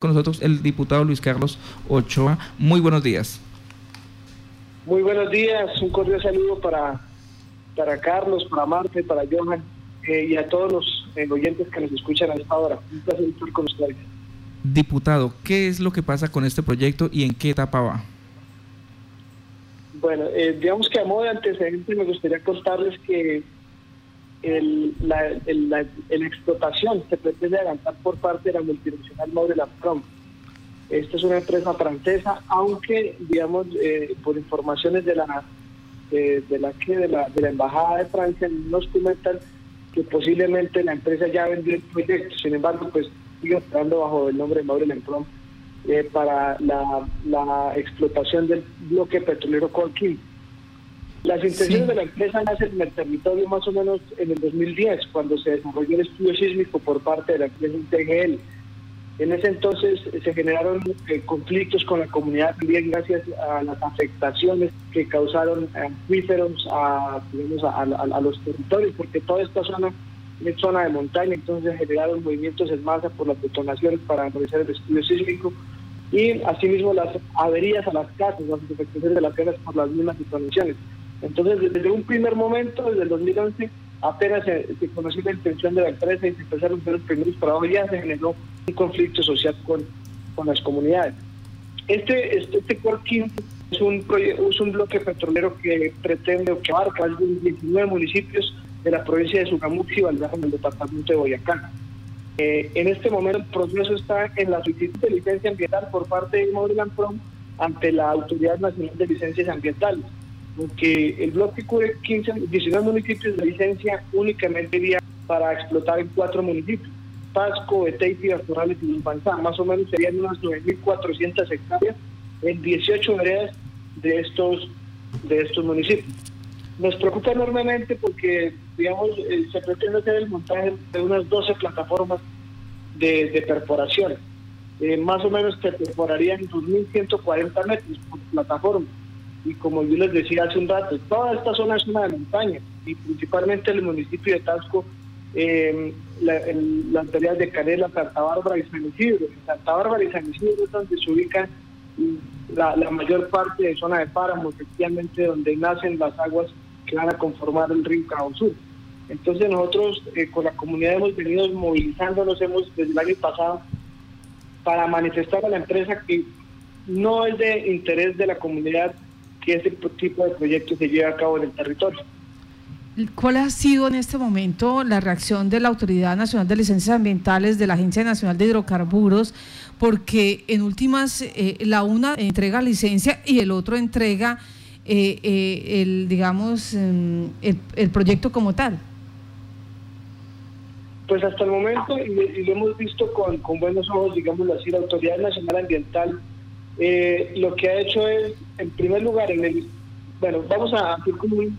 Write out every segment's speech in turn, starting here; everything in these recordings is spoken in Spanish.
con nosotros el diputado Luis Carlos Ochoa. Muy buenos días. Muy buenos días, un cordial saludo para, para Carlos, para Marte, para Johan eh, y a todos los eh, oyentes que nos escuchan a esta hora. Un placer estar con ustedes. Diputado, ¿qué es lo que pasa con este proyecto y en qué etapa va? Bueno, eh, digamos que a modo de antecedente me gustaría contarles que el, la, la, explotación se pretende adelantar por parte de la multinacional Maure Prom. Esta es una empresa francesa, aunque, digamos, eh, por informaciones de la, de, la, que de, la, de la Embajada de Francia, nos comentan que posiblemente la empresa ya vendió el proyecto. Sin embargo, pues sigue operando bajo el nombre de Maure Prom eh, para la, la explotación del bloque petrolero Colquín. Las intenciones de la empresa nacen en el territorio más o menos en el 2010, cuando se desarrolló el estudio sísmico por parte de la empresa TGL. En ese entonces se generaron eh, conflictos con la comunidad también gracias a las afectaciones que causaron acuíferos a, a, los territorios, porque toda esta zona es zona de montaña, entonces se generaron movimientos en masa por las detonaciones para realizar el estudio sísmico y asimismo las averías a las casas, las afectaciones de las casas por las mismas detonaciones. Entonces, desde un primer momento, desde el 2011, apenas se, conoció la intención de la empresa y se empezaron a los primeros trabajos, ya se generó un conflicto social con, con las comunidades. Este, este, este es un, es un bloque petrolero que pretende o que abarca 19 municipios de la provincia de Sugamuxi y Valdejo en el departamento de Boyacá. Eh, en este momento el proceso está en la solicitud de licencia ambiental por parte de Modern Prom ante la Autoridad Nacional de Licencias Ambientales porque el bloque cubre 15, 19 municipios de licencia únicamente iría para explotar en cuatro municipios, Pasco, Beteipi, Corrales y Lumpanzá, más o menos serían unas 9.400 hectáreas en 18 veredas de estos, de estos municipios. Nos preocupa enormemente porque, digamos, eh, se pretende hacer el montaje de unas 12 plataformas de, perforación. Eh, más o menos se perforarían 2.140 metros por plataforma y como yo les decía hace un rato, toda esta zona es una de montaña y principalmente el municipio de Tasco, eh, las áreas de Canela, Santa Bárbara y San Isidro. Santa Bárbara y San Isidro es donde se ubican la, mayor parte de zona de páramo, efectivamente donde nacen las aguas que van a conformar el río Cabo Sur. Entonces nosotros eh, con la comunidad hemos venido movilizándonos hemos, desde el año pasado para manifestar a la empresa que no es de interés de la comunidad que ese tipo de proyectos se lleve a cabo en el territorio. ¿Cuál ha sido en este momento la reacción de la Autoridad Nacional de Licencias Ambientales, de la Agencia Nacional de Hidrocarburos? Porque en últimas, eh, la una entrega licencia y el otro entrega eh, eh, el, digamos, em, el, proyecto como tal. Pues hasta el momento, y, lo hemos visto con, con buenos ojos, digamos así, la Autoridad Nacional Ambiental eh, lo que ha hecho es, en primer lugar, en el, bueno, vamos a hacer como un,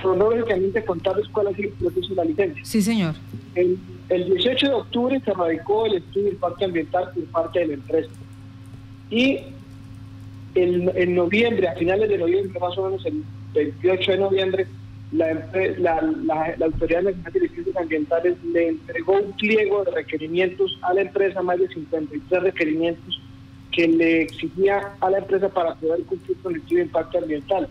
cronológicamente contarles cuál ha sido el proceso de la licencia. Sí, señor. El, el 18 de octubre se radicó el estudio de impacto ambiental por parte de la empresa. Y el, en noviembre, a finales de noviembre, más o menos el 28 de noviembre, la, la, la, la Autoridad Nacional de Licencias Ambientales le entregó un pliego de requerimientos a la empresa, más de 53 requerimientos que le exigía a la empresa para poder cumplir con el estudio de impacto ambiental.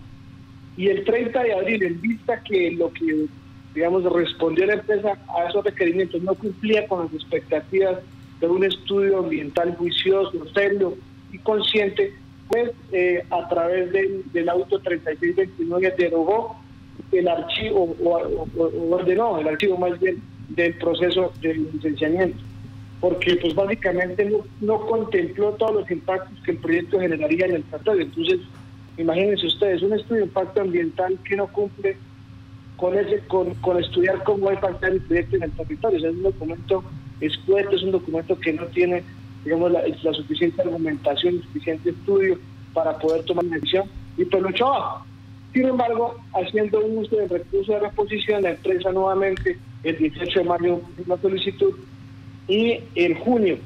Y el 30 de abril, en vista que lo que, digamos, respondió la empresa a esos requerimientos no cumplía con las expectativas de un estudio ambiental juicioso, serio y consciente, pues eh, a través del, auto 3629 derogó el archivo o, ordenó el archivo más bien del proceso de licenciamiento porque pues básicamente no, contempló todos los impactos que el proyecto generaría en el territorio. Entonces, imagínense ustedes, un estudio de impacto ambiental que no cumple con ese con, estudiar cómo va a impactar el proyecto en el territorio. es un documento escueto, es un documento que no tiene digamos la, suficiente argumentación, el suficiente estudio para poder tomar una decisión y pues lo. Sin embargo, haciendo uso del recurso de reposición, la empresa nuevamente el 18 de mayo una solicitud y en junio,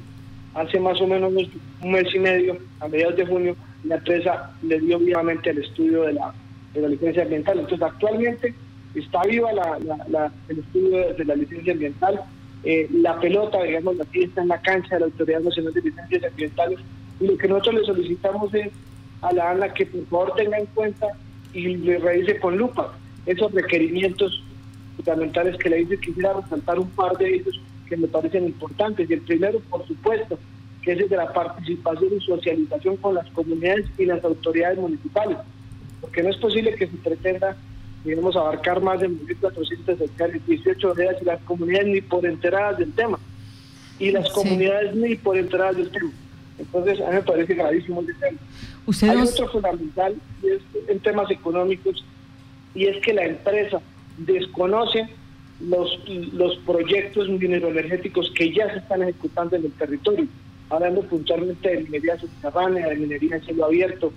hace más o menos un mes y medio, a mediados de junio, la empresa le dio vivamente el estudio de la, de la licencia ambiental. Entonces, actualmente está viva la, el estudio de la licencia ambiental. eh, la pelota, digamos así, está en la cancha de la Autoridad Nacional de Licencias Ambientales y lo que nosotros le solicitamos es a la ANA que por favor tenga en cuenta y le revise con lupa esos requerimientos fundamentales que le dice, quisiera resaltar un par de ellos que me parecen importantes. Y el primero, por supuesto, que es el de la participación y socialización con las comunidades y las autoridades municipales, porque no es posible que se pretenda, digamos, abarcar más de 1.400 hectáreas, 18 días y las comunidades ni por enteradas del tema, y las comunidades ni por enteradas del tema. Entonces, a mí me parece gravísimo el tema. Hay otro fundamental, y es en temas económicos, y es que la empresa desconoce los, los proyectos mineroenergéticos que ya se están ejecutando en el territorio, hablando puntualmente de minería subterránea, de minería en cielo abierto,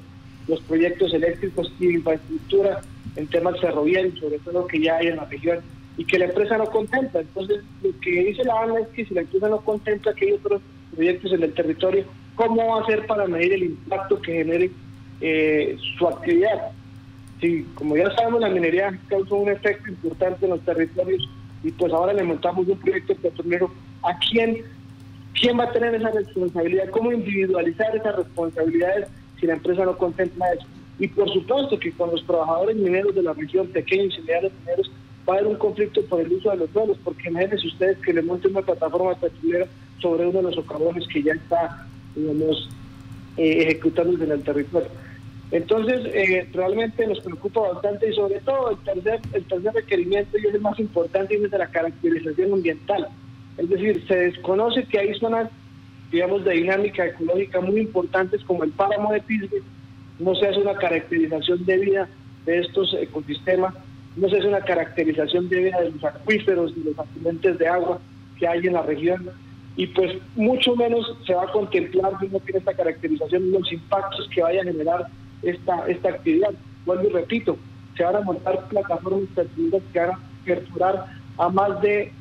los proyectos eléctricos y infraestructura en temas ferroviarios, sobre todo que ya hay en la región, y que la empresa no contempla. Entonces, lo que dice la ANA es que si la empresa no contempla que hay otros proyectos en el territorio, ¿cómo va a hacer para medir el impacto que genere eh, su actividad? Sí, como ya sabemos, la minería causó un efecto importante en los territorios y pues ahora le montamos un proyecto petrolero. ¿A quién, quién va a tener esa responsabilidad? ¿Cómo individualizar esas responsabilidades si la empresa no contempla eso? Y por supuesto que con los trabajadores mineros de la región, pequeños y medianos mineros, va a haber un conflicto por el uso de los suelos, porque imagínense ustedes que le monten una plataforma petrolera sobre uno de los socavones que ya está, digamos, eh, ejecutándose en el territorio. Entonces, eh, realmente nos preocupa bastante y sobre todo el tercer, el tercer requerimiento y es el más importante y es de la caracterización ambiental. Es decir, se desconoce que hay zonas, digamos, de dinámica ecológica muy importantes como el páramo de Pisbe, no se hace una caracterización debida de estos ecosistemas, no se hace una caracterización debida de los acuíferos y los afluentes de agua que hay en la región. Y pues mucho menos se va a contemplar, si no tiene esta caracterización, los impactos que vaya a generar esta, esta actividad. Vuelvo y repito, se van a montar plataformas que van a perforar a más de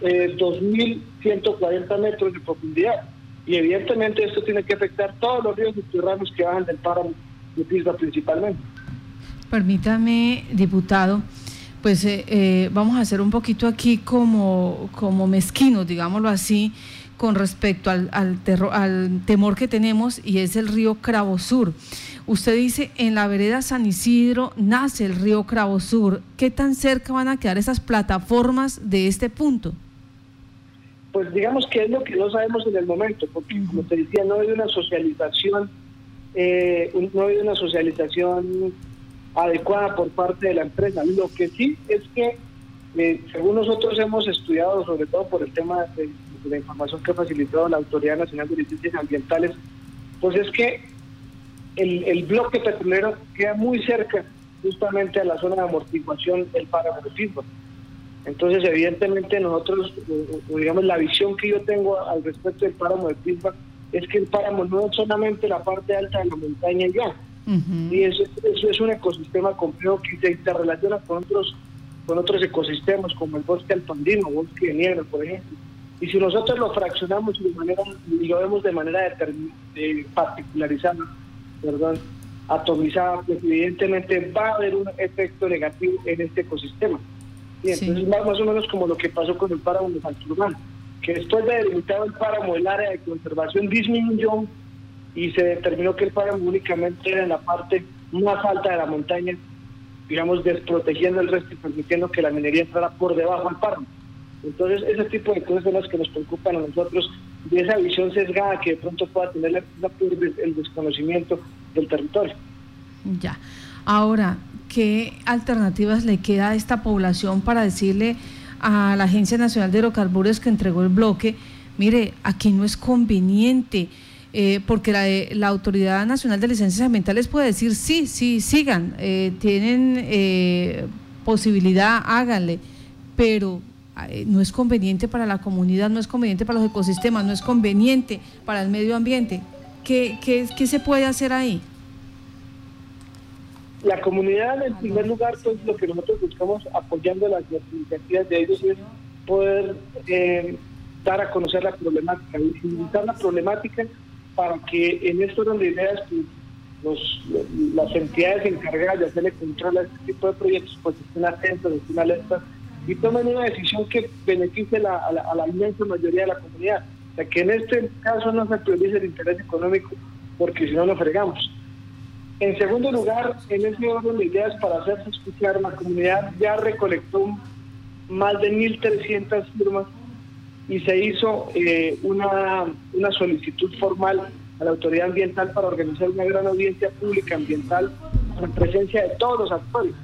eh, 2.140 metros de profundidad. Y evidentemente esto tiene que afectar todos los ríos subterráneos que bajan del páramo de Pisba principalmente. Permítame, diputado, pues eh, eh, vamos a hacer un poquito aquí como, como mezquinos, digámoslo así, con respecto al, al, al temor que tenemos y es el río Cravo Sur. Usted dice, en la vereda San Isidro nace el río Cravo Sur. ¿Qué tan cerca van a quedar esas plataformas de este punto? Pues digamos que es lo que no sabemos en el momento, porque como te decía, no hay una socialización, eh, no hay una socialización adecuada por parte de la empresa. Lo que sí es que, eh, según nosotros hemos estudiado, sobre todo por el tema de la información que ha facilitado la Autoridad Nacional de Licencias Ambientales, pues es que el, bloque petrolero queda muy cerca justamente a la zona de amortiguación del páramo de Pisba. Entonces, evidentemente, nosotros, digamos, la visión que yo tengo al respecto del páramo de Pisba es que el páramo no es solamente la parte alta de la montaña ya, y eso, es un ecosistema complejo que se interrelaciona con otros con otros ecosistemas como el bosque alpandino, bosque de nieve, por ejemplo. Y si nosotros lo fraccionamos y, de manera, y lo vemos de manera particularizada, perdón, atomizada, pues evidentemente va a haber un efecto negativo en este ecosistema. Y entonces más, o menos como lo que pasó con el páramo de Santurbán, que después de delimitado el páramo, el área de conservación disminuyó y se determinó que el páramo únicamente era en la parte más alta de la montaña, digamos, desprotegiendo el resto y permitiendo que la minería entrara por debajo del páramo. Entonces, ese tipo de cosas son las que nos preocupan a nosotros de esa visión sesgada que de pronto pueda tener el desconocimiento del territorio. Ya. Ahora, ¿qué alternativas le queda a esta población para decirle a la Agencia Nacional de Hidrocarburos que entregó el bloque, mire, aquí no es conveniente? Eh, porque la, la, Autoridad Nacional de Licencias Ambientales puede decir, sí, sí, sigan, eh, tienen eh, posibilidad, háganle, pero no es conveniente para la comunidad, no es conveniente para los ecosistemas, no es conveniente para el medio ambiente. ¿Qué, qué, qué se puede hacer ahí? La comunidad, en primer lugar, pues lo que nosotros buscamos apoyando las iniciativas de ellos es poder eh, dar a conocer la problemática, visibilizar la problemática para que en esto donde ideas pues, los, las entidades encargadas de hacerle control a este tipo de proyectos pues estén atentos, estén alertas y tomen una decisión que beneficie a, la, inmensa mayoría de la comunidad. O sea, que en este caso no se priorice el interés económico, porque si no nos fregamos. En segundo lugar, en ese orden de ideas para hacerse escuchar, la comunidad ya recolectó más de 1.300 firmas y se hizo eh, una, una solicitud formal a la autoridad ambiental para organizar una gran audiencia pública ambiental en presencia de todos los actores,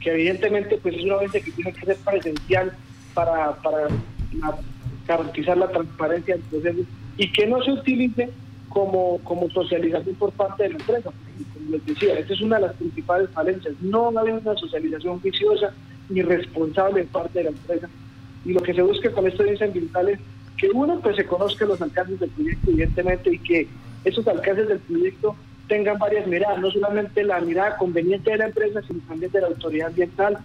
que evidentemente pues es una audiencia que tiene que ser presencial para, para garantizar la transparencia del proceso y que no se utilice como, como socialización por parte de la empresa. Como les decía, esta es una de las principales falencias. No hay una socialización viciosa ni responsable de parte de la empresa. Y lo que se busca con esta audiencia ambiental es que uno pues se conozca los alcances del proyecto, evidentemente, y que esos alcances del proyecto tengan varias miradas, no solamente la mirada conveniente de la empresa, sino también de la autoridad ambiental,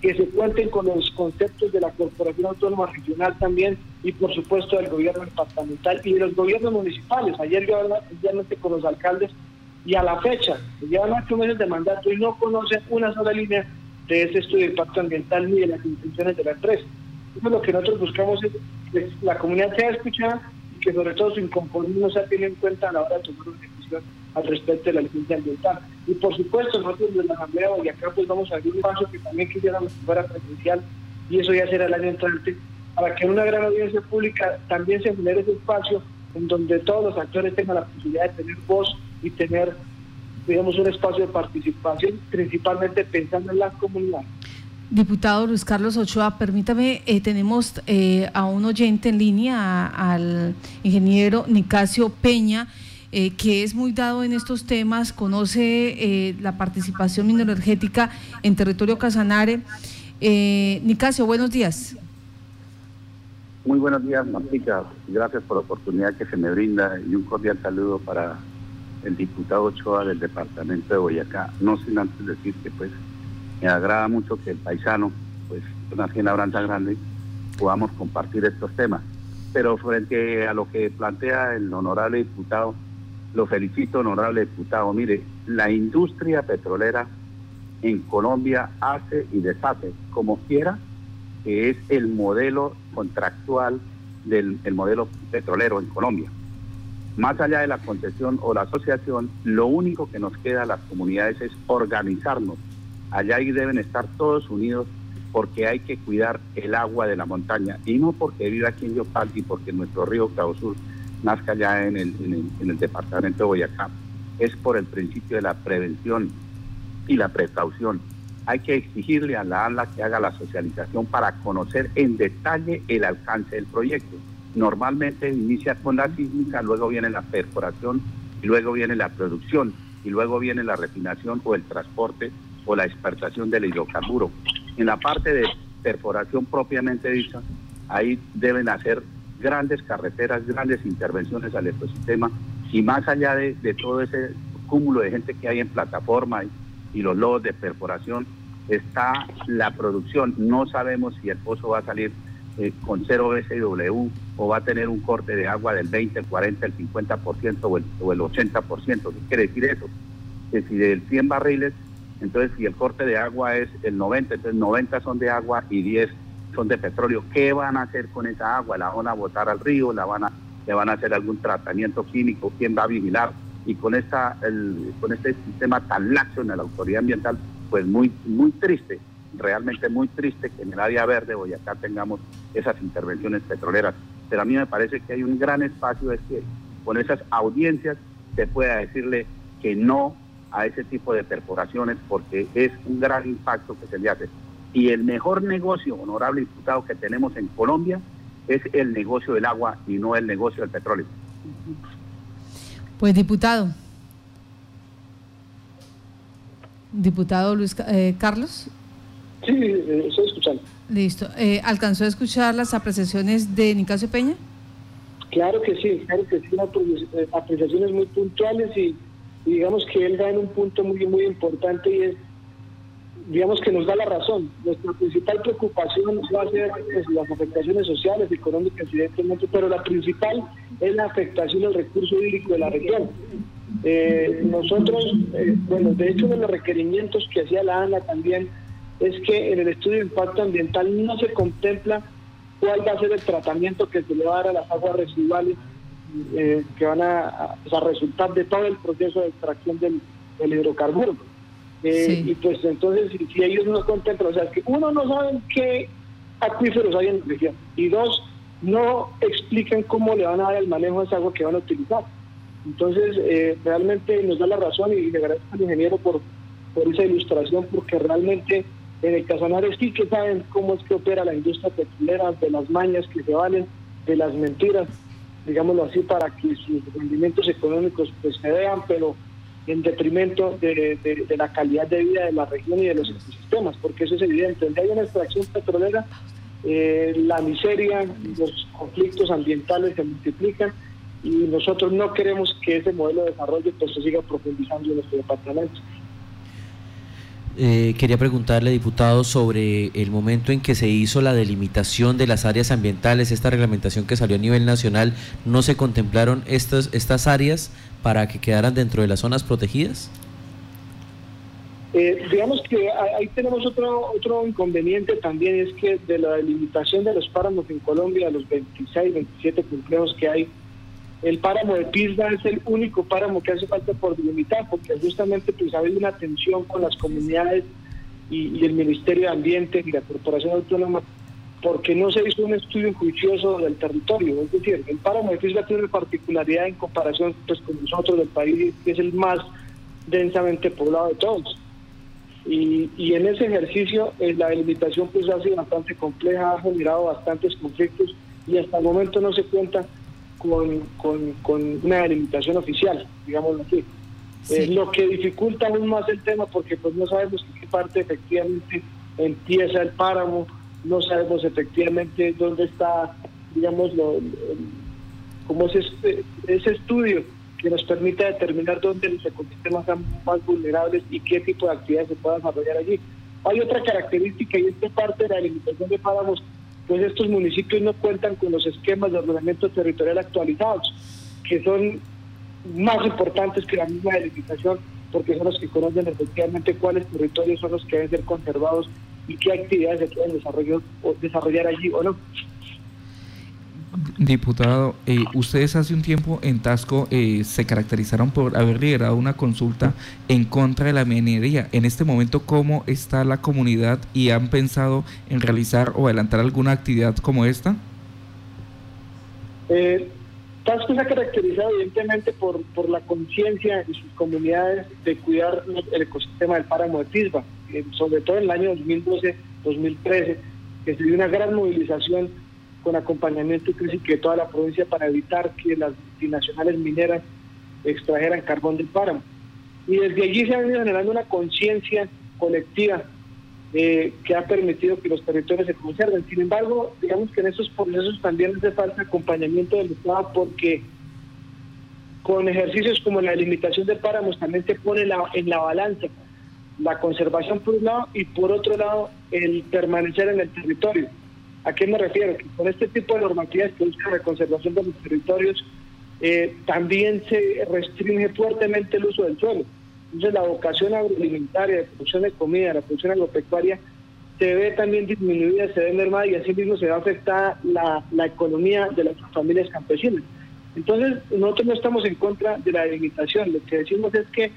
que se cuenten con los conceptos de la Corporación Autónoma Regional también y por supuesto del gobierno departamental y de los gobiernos municipales. Ayer yo hablé con los alcaldes y a la fecha, llevan ocho meses de mandato y no conocen una sola línea de ese estudio de impacto ambiental ni de las intenciones de la empresa. Eso es lo que nosotros buscamos es que la comunidad sea escuchada y que sobre todo su inconformismo sea tenido en cuenta a la hora de tomar una decisión al respecto de la licencia ambiental. Y por supuesto, nosotros desde la Asamblea de acá pues vamos a abrir un paso que también quisiéramos que fuera presencial y eso ya será el año entrante, para que en una gran audiencia pública también se genere ese espacio en donde todos los actores tengan la posibilidad de tener voz y tener, digamos, un espacio de participación, principalmente pensando en la comunidad. Diputado Luis Carlos Ochoa, permítame, eh, tenemos eh, a un oyente en línea, al ingeniero Nicasio Peña. Eh, que es muy dado en estos temas, conoce eh, la participación mineroenergética en territorio Casanare. Eh, Nicasio, buenos días. Muy buenos días, Martica. Gracias por la oportunidad que se me brinda y un cordial saludo para el diputado Ochoa del departamento de Boyacá. No sin antes decir que pues me agrada mucho que el paisano, pues una labranza grande, podamos compartir estos temas. Pero frente a lo que plantea el honorable diputado, lo felicito, honorable diputado. Mire, la industria petrolera en Colombia hace y deshace como quiera, que es el modelo contractual del modelo petrolero en Colombia. Más allá de la concesión o la asociación, lo único que nos queda a las comunidades es organizarnos. Allá ahí deben estar todos unidos porque hay que cuidar el agua de la montaña y no porque viva aquí en Yopal y porque nuestro río Sur nazca allá en el, en el, departamento de Boyacá, es por el principio de la prevención y la precaución. Hay que exigirle a la ANLA que haga la socialización para conocer en detalle el alcance del proyecto. Normalmente inicia con la sísmica, luego viene la perforación y luego viene la producción y luego viene la refinación o el transporte o la exportación del hidrocarburo. En la parte de perforación propiamente dicha, ahí deben hacer grandes carreteras, grandes intervenciones al ecosistema y más allá de, todo ese cúmulo de gente que hay en plataforma y, los lodos de perforación, está la producción. No sabemos si el pozo va a salir eh, con cero BCW o va a tener un corte de agua del 20, el 40, el 50% o el, o el 80%. ¿Qué quiere decir eso? Que si del 100 barriles, entonces si el corte de agua es el 90, entonces 90 son de agua y 10 son de petróleo. ¿Qué van a hacer con esa agua? ¿La van a botar al río? ¿La van a, ¿Le van a hacer algún tratamiento químico? ¿Quién va a vigilar? Y con, esta, con este sistema tan laxo en la autoridad ambiental, pues muy, muy triste, realmente muy triste que en el área verde Boyacá tengamos esas intervenciones petroleras. Pero a mí me parece que hay un gran espacio es que con esas audiencias se pueda decirle que no a ese tipo de perforaciones porque es un gran impacto que se le hace. Y el mejor negocio, honorable diputado, que tenemos en Colombia es el negocio del agua y no el negocio del petróleo. Pues diputado. Diputado Luis eh, Carlos. Sí, eh, estoy escuchando. Listo. Eh, ¿Alcanzó a escuchar las apreciaciones de Nicasio Peña? Claro que sí, claro que sí, apreciaciones muy puntuales y, y digamos que él da en un punto muy, muy importante y es digamos que nos da la razón. Nuestra principal preocupación va a ser pues, las afectaciones sociales, económicas, evidentemente, pero la principal es la afectación al recurso hídrico de la región. Eh, nosotros, eh, bueno, de hecho, de los requerimientos que hacía la ANA también, es que en el estudio de impacto ambiental no se contempla cuál va a ser el tratamiento que se le va a dar a las aguas residuales eh, que van a, resultar de todo el proceso de extracción del, hidrocarburo. Eh, y pues entonces, si, ellos no contemplan, o sea, que uno no sabe qué acuíferos hay en la región, y dos, no explican cómo le van a dar el manejo a esa agua que van a utilizar. Entonces, eh, realmente nos da la razón y le agradezco al ingeniero por, por esa ilustración, porque realmente en el Casanare sí que saben cómo es que opera la industria petrolera, de las mañas que se valen, de las mentiras, digámoslo así, para que sus rendimientos económicos pues se vean, pero en detrimento de, la calidad de vida de la región y de los ecosistemas, porque eso es evidente. Donde hay una extracción petrolera, eh, la miseria, los conflictos ambientales se multiplican y nosotros no queremos que ese modelo de desarrollo pues, se siga profundizando en nuestro departamento. Eh, quería preguntarle, diputado, sobre el momento en que se hizo la delimitación de las áreas ambientales, esta reglamentación que salió a nivel nacional, ¿no se contemplaron estas, estas áreas para que quedaran dentro de las zonas protegidas? Eh, digamos que ahí tenemos otro otro inconveniente también, es que de la delimitación de los páramos en Colombia, los 26, 27 complejos que hay, el páramo de Pisba es el único páramo que hace falta por delimitar, porque justamente pues ha habido una tensión con las comunidades y, el Ministerio de Ambiente y la Corporación Autónoma, porque no se hizo un estudio juicioso del territorio. Es decir, el páramo de Pisba tiene particularidad en comparación pues, con nosotros del país, que es el más densamente poblado de todos. Y, y en ese ejercicio eh, la delimitación pues ha sido bastante compleja, ha generado bastantes conflictos y hasta el momento no se cuenta con, con, una delimitación oficial, digamos así. es lo que dificulta aún más el tema porque pues no sabemos en qué parte efectivamente empieza el páramo, no sabemos efectivamente dónde está, digamos, lo, como ese, ese estudio que nos permita determinar dónde los ecosistemas están más vulnerables y qué tipo de actividades se puedan desarrollar allí. Hay otra característica y esta parte de la delimitación de páramos pues estos municipios no cuentan con los esquemas de ordenamiento territorial actualizados, que son más importantes que la misma delimitación, porque son los que conocen efectivamente cuáles territorios son los que deben ser conservados y qué actividades se pueden desarrollar, desarrollar allí o no. Diputado, eh, ustedes hace un tiempo en Tasco eh, se caracterizaron por haber liderado una consulta en contra de la minería. En este momento, ¿cómo está la comunidad y han pensado en realizar o adelantar alguna actividad como esta? Eh, Tasco se ha caracterizado evidentemente por, por la conciencia de sus comunidades de cuidar el ecosistema del páramo de Tisba, eh, sobre todo en el año 2012-2013, que se dio una gran movilización con acompañamiento y que toda la provincia para evitar que las multinacionales mineras extrajeran carbón del páramo. Y desde allí se ha venido generando una conciencia colectiva eh, que ha permitido que los territorios se conserven. Sin embargo, digamos que en esos procesos también hace falta acompañamiento del Estado porque con ejercicios como la delimitación de páramos también se pone en la balanza la conservación por un lado y por otro lado el permanecer en el territorio. ¿A qué me refiero? Que con este tipo de normativas que buscan la conservación de los territorios, eh, también se restringe fuertemente el uso del suelo. Entonces la vocación agroalimentaria, de producción de comida, la producción agropecuaria, se ve también disminuida, se ve mermada y así mismo se ve afectada la, la economía de las familias campesinas. Entonces, nosotros no estamos en contra de la delimitación, lo que decimos es que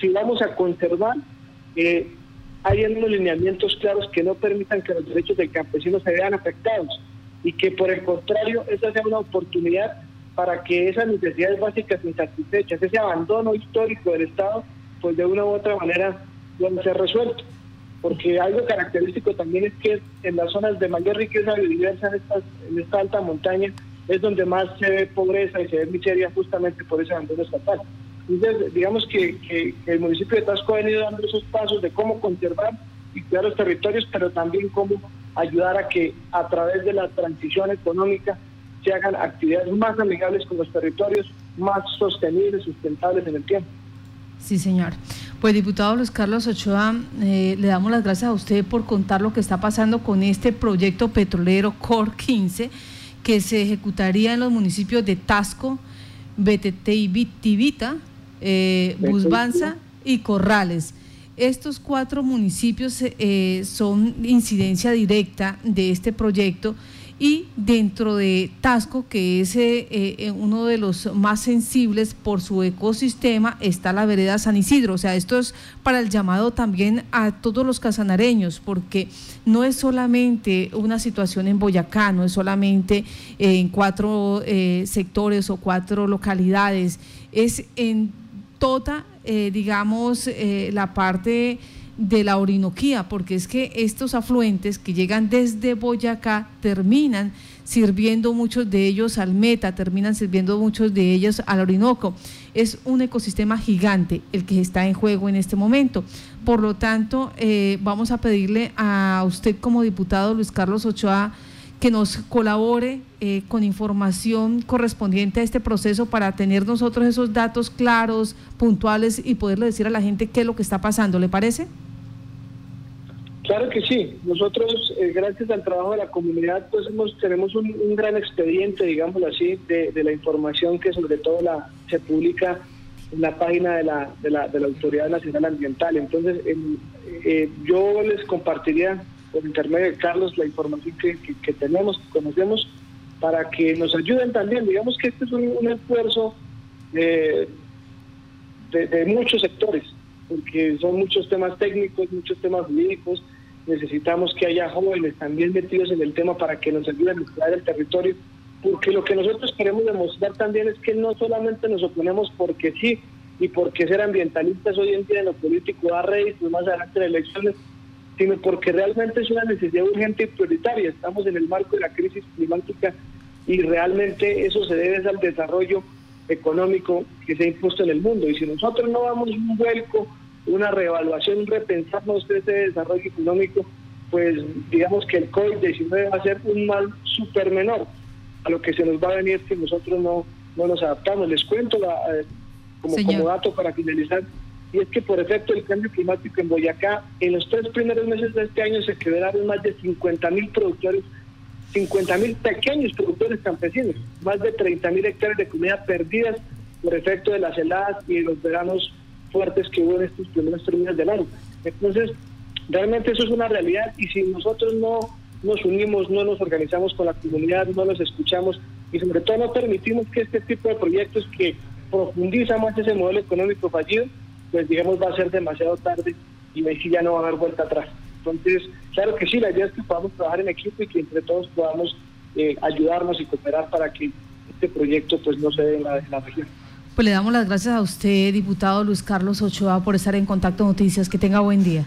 si vamos a conservar, eh, hay unos lineamientos claros que no permitan que los derechos del campesino se vean afectados y que por el contrario esa sea una oportunidad para que esas necesidades básicas insatisfechas, ese abandono histórico del Estado, pues de una u otra manera puedan ser resuelto. Porque algo característico también es que en las zonas de mayor riqueza biodiversa en, estas, en esta alta montaña es donde más se ve pobreza y se ve miseria justamente por ese abandono estatal. Entonces, digamos que, el municipio de Tasco ha venido dando esos pasos de cómo conservar y cuidar los territorios, pero también cómo ayudar a que a través de la transición económica se hagan actividades más amigables con los territorios, más sostenibles, sustentables en el tiempo. Sí, señor. Pues diputado Luis Carlos Ochoa, eh, le damos las gracias a usted por contar lo que está pasando con este proyecto petrolero COR 15 que se ejecutaría en los municipios de Tasco, BTT y Tivita, eh, Busbanza y Corrales. Estos cuatro municipios eh, son incidencia directa de este proyecto y dentro de Tasco, que es eh, uno de los más sensibles por su ecosistema, está la vereda San Isidro. O sea, esto es para el llamado también a todos los casanareños, porque no es solamente una situación en Boyacá, no es solamente en cuatro sectores o cuatro localidades, es en toda eh, digamos, eh, la parte de la Orinoquía, porque es que estos afluentes que llegan desde Boyacá terminan sirviendo muchos de ellos al Meta, terminan sirviendo muchos de ellos al Orinoco. Es un ecosistema gigante el que está en juego en este momento. Por lo tanto, eh, vamos a pedirle a usted como diputado Luis Carlos Ochoa, que nos colabore eh, con información correspondiente a este proceso para tener nosotros esos datos claros, puntuales y poderle decir a la gente qué es lo que está pasando. ¿Le parece? Claro que sí. Nosotros, eh, gracias al trabajo de la comunidad, pues tenemos un, gran expediente, digámoslo así, de, la información que sobre todo la, se publica en la página de la, de la, de la Autoridad Nacional Ambiental. Entonces, eh, yo les compartiría por intermedio de Carlos la información que, tenemos, que conocemos, para que nos ayuden también. Digamos que este es un, esfuerzo de, muchos sectores, porque son muchos temas técnicos, muchos temas jurídicos. Necesitamos que haya jóvenes también metidos en el tema para que nos ayuden a mejorar el territorio, porque lo que nosotros queremos demostrar también es que no solamente nos oponemos porque sí y porque ser ambientalistas hoy en día en lo político da réditos más adelante de elecciones, sino porque realmente es una necesidad urgente y prioritaria. Estamos en el marco de la crisis climática y realmente eso se debe al desarrollo económico que se ha impuesto en el mundo. Y si nosotros no damos un vuelco, una reevaluación, un repensarnos de ese desarrollo económico, pues digamos que el COVID-19 va a ser un mal súper menor a lo que se nos va a venir si nosotros no, no nos adaptamos. Les cuento eh, como, como dato para finalizar y es que por efecto del cambio climático en Boyacá, en los tres primeros meses de este año se quebraron más de 50 mil productores, 50 mil pequeños productores campesinos, más de 30 mil hectáreas de comida perdidas por efecto de las heladas y de los veranos fuertes que hubo en estos primeros tres del año. Entonces, realmente eso es una realidad y si nosotros no nos unimos, no nos organizamos con la comunidad, no nos escuchamos y sobre todo no permitimos que este tipo de proyectos que profundizan más ese modelo económico fallido, pues digamos va a ser demasiado tarde y ahí sí ya no va a haber vuelta atrás. Entonces, claro que sí, la idea es que podamos trabajar en equipo y que entre todos podamos eh, ayudarnos y cooperar para que este proyecto pues no se dé en la, en la región. Pues le damos las gracias a usted, diputado Luis Carlos Ochoa, por estar en Contacto Noticias. Que tenga buen día.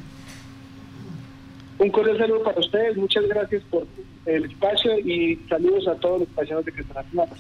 Un cordial saludo para ustedes, muchas gracias por el espacio y saludos a todos los pacientes de Quetzaltenango.